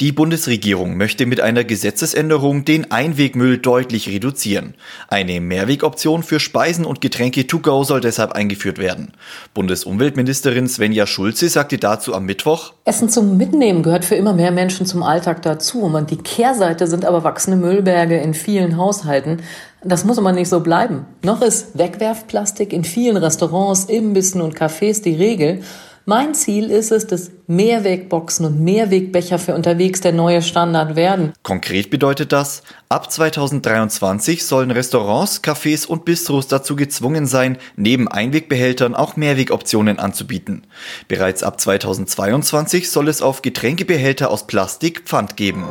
Die Bundesregierung möchte mit einer Gesetzesänderung den Einwegmüll deutlich reduzieren. Eine Mehrwegoption für Speisen und Getränke to go soll deshalb eingeführt werden. Bundesumweltministerin Svenja Schulze sagte dazu am Mittwoch: Essen zum Mitnehmen gehört für immer mehr Menschen zum Alltag dazu. Und die Kehrseite sind aber wachsende Müllberge in vielen Haushalten. Das muss aber nicht so bleiben. Noch ist Wegwerfplastik in vielen Restaurants, Imbissen und Cafés die Regel. Mein Ziel ist es, dass Mehrwegboxen und Mehrwegbecher für unterwegs der neue Standard werden. Konkret bedeutet das, ab 2023 sollen Restaurants, Cafés und Bistros dazu gezwungen sein, neben Einwegbehältern auch Mehrwegoptionen anzubieten. Bereits ab 2022 soll es auf Getränkebehälter aus Plastik Pfand geben.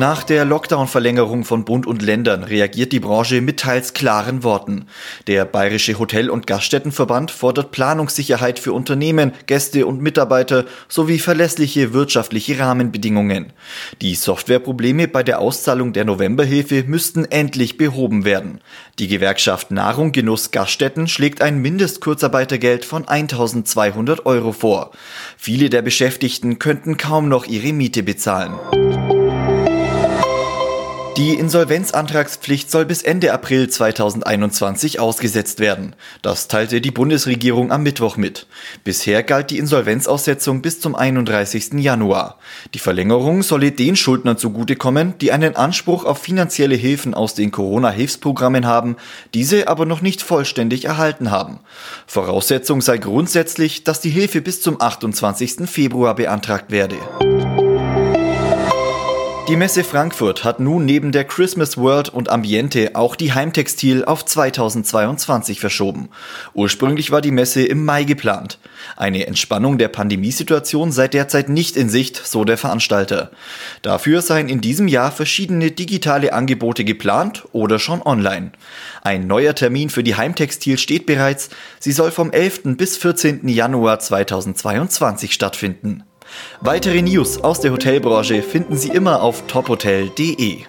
Nach der Lockdown-Verlängerung von Bund und Ländern reagiert die Branche mit teils klaren Worten. Der Bayerische Hotel- und Gaststättenverband fordert Planungssicherheit für Unternehmen, Gäste und Mitarbeiter sowie verlässliche wirtschaftliche Rahmenbedingungen. Die Softwareprobleme bei der Auszahlung der Novemberhilfe müssten endlich behoben werden. Die Gewerkschaft Nahrung Genuss Gaststätten schlägt ein Mindestkurzarbeitergeld von 1200 Euro vor. Viele der Beschäftigten könnten kaum noch ihre Miete bezahlen. Die Insolvenzantragspflicht soll bis Ende April 2021 ausgesetzt werden. Das teilte die Bundesregierung am Mittwoch mit. Bisher galt die Insolvenzaussetzung bis zum 31. Januar. Die Verlängerung solle den Schuldnern zugutekommen, die einen Anspruch auf finanzielle Hilfen aus den Corona-Hilfsprogrammen haben, diese aber noch nicht vollständig erhalten haben. Voraussetzung sei grundsätzlich, dass die Hilfe bis zum 28. Februar beantragt werde. Die Messe Frankfurt hat nun neben der Christmas World und Ambiente auch die Heimtextil auf 2022 verschoben. Ursprünglich war die Messe im Mai geplant. Eine Entspannung der Pandemiesituation sei derzeit nicht in Sicht, so der Veranstalter. Dafür seien in diesem Jahr verschiedene digitale Angebote geplant oder schon online. Ein neuer Termin für die Heimtextil steht bereits. Sie soll vom 11. bis 14. Januar 2022 stattfinden. Weitere News aus der Hotelbranche finden Sie immer auf tophotel.de.